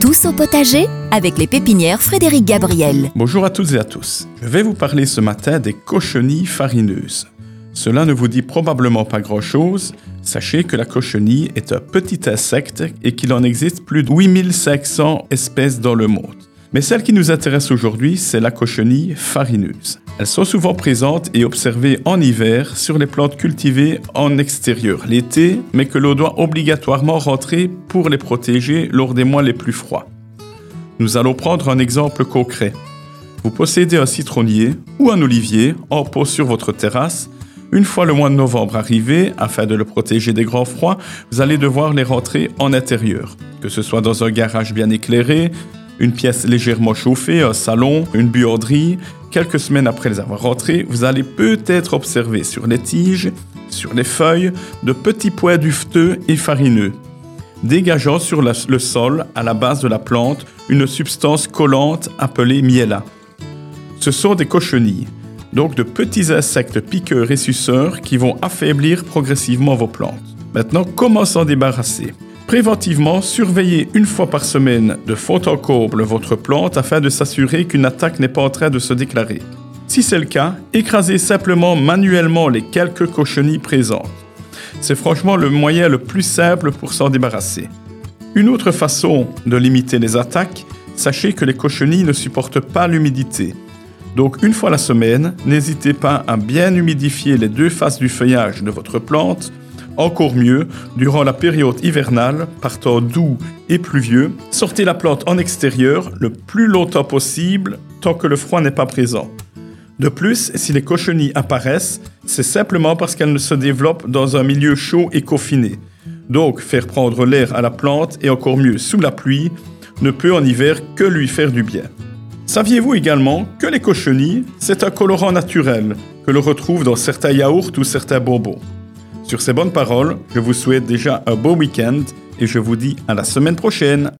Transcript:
Tous au potager avec les pépinières Frédéric Gabriel. Bonjour à toutes et à tous. Je vais vous parler ce matin des cochenilles farineuses. Cela ne vous dit probablement pas grand-chose. Sachez que la cochenille est un petit insecte et qu'il en existe plus de 8500 espèces dans le monde. Mais celle qui nous intéresse aujourd'hui, c'est la cochenille farineuse. Elles sont souvent présentes et observées en hiver sur les plantes cultivées en extérieur l'été, mais que l'on doit obligatoirement rentrer pour les protéger lors des mois les plus froids. Nous allons prendre un exemple concret. Vous possédez un citronnier ou un olivier en pot sur votre terrasse. Une fois le mois de novembre arrivé, afin de le protéger des grands froids, vous allez devoir les rentrer en intérieur, que ce soit dans un garage bien éclairé, une pièce légèrement chauffée, un salon, une buanderie. Quelques semaines après les avoir rentrés, vous allez peut-être observer sur les tiges, sur les feuilles, de petits pois dufteux et farineux, dégageant sur le sol, à la base de la plante, une substance collante appelée miella. Ce sont des cochenilles, donc de petits insectes piqueurs et suceurs qui vont affaiblir progressivement vos plantes. Maintenant, comment s'en débarrasser? Préventivement, surveillez une fois par semaine de fond en comble votre plante afin de s'assurer qu'une attaque n'est pas en train de se déclarer. Si c'est le cas, écrasez simplement manuellement les quelques cochenilles présentes. C'est franchement le moyen le plus simple pour s'en débarrasser. Une autre façon de limiter les attaques, sachez que les cochenilles ne supportent pas l'humidité. Donc une fois la semaine, n'hésitez pas à bien humidifier les deux faces du feuillage de votre plante encore mieux, durant la période hivernale, par temps doux et pluvieux, sortez la plante en extérieur le plus longtemps possible tant que le froid n'est pas présent. De plus, si les cochenilles apparaissent, c'est simplement parce qu'elles se développent dans un milieu chaud et confiné. Donc, faire prendre l'air à la plante, et encore mieux sous la pluie, ne peut en hiver que lui faire du bien. Saviez-vous également que les cochenilles, c'est un colorant naturel que l'on retrouve dans certains yaourts ou certains bonbons? Sur ces bonnes paroles, je vous souhaite déjà un beau week-end et je vous dis à la semaine prochaine.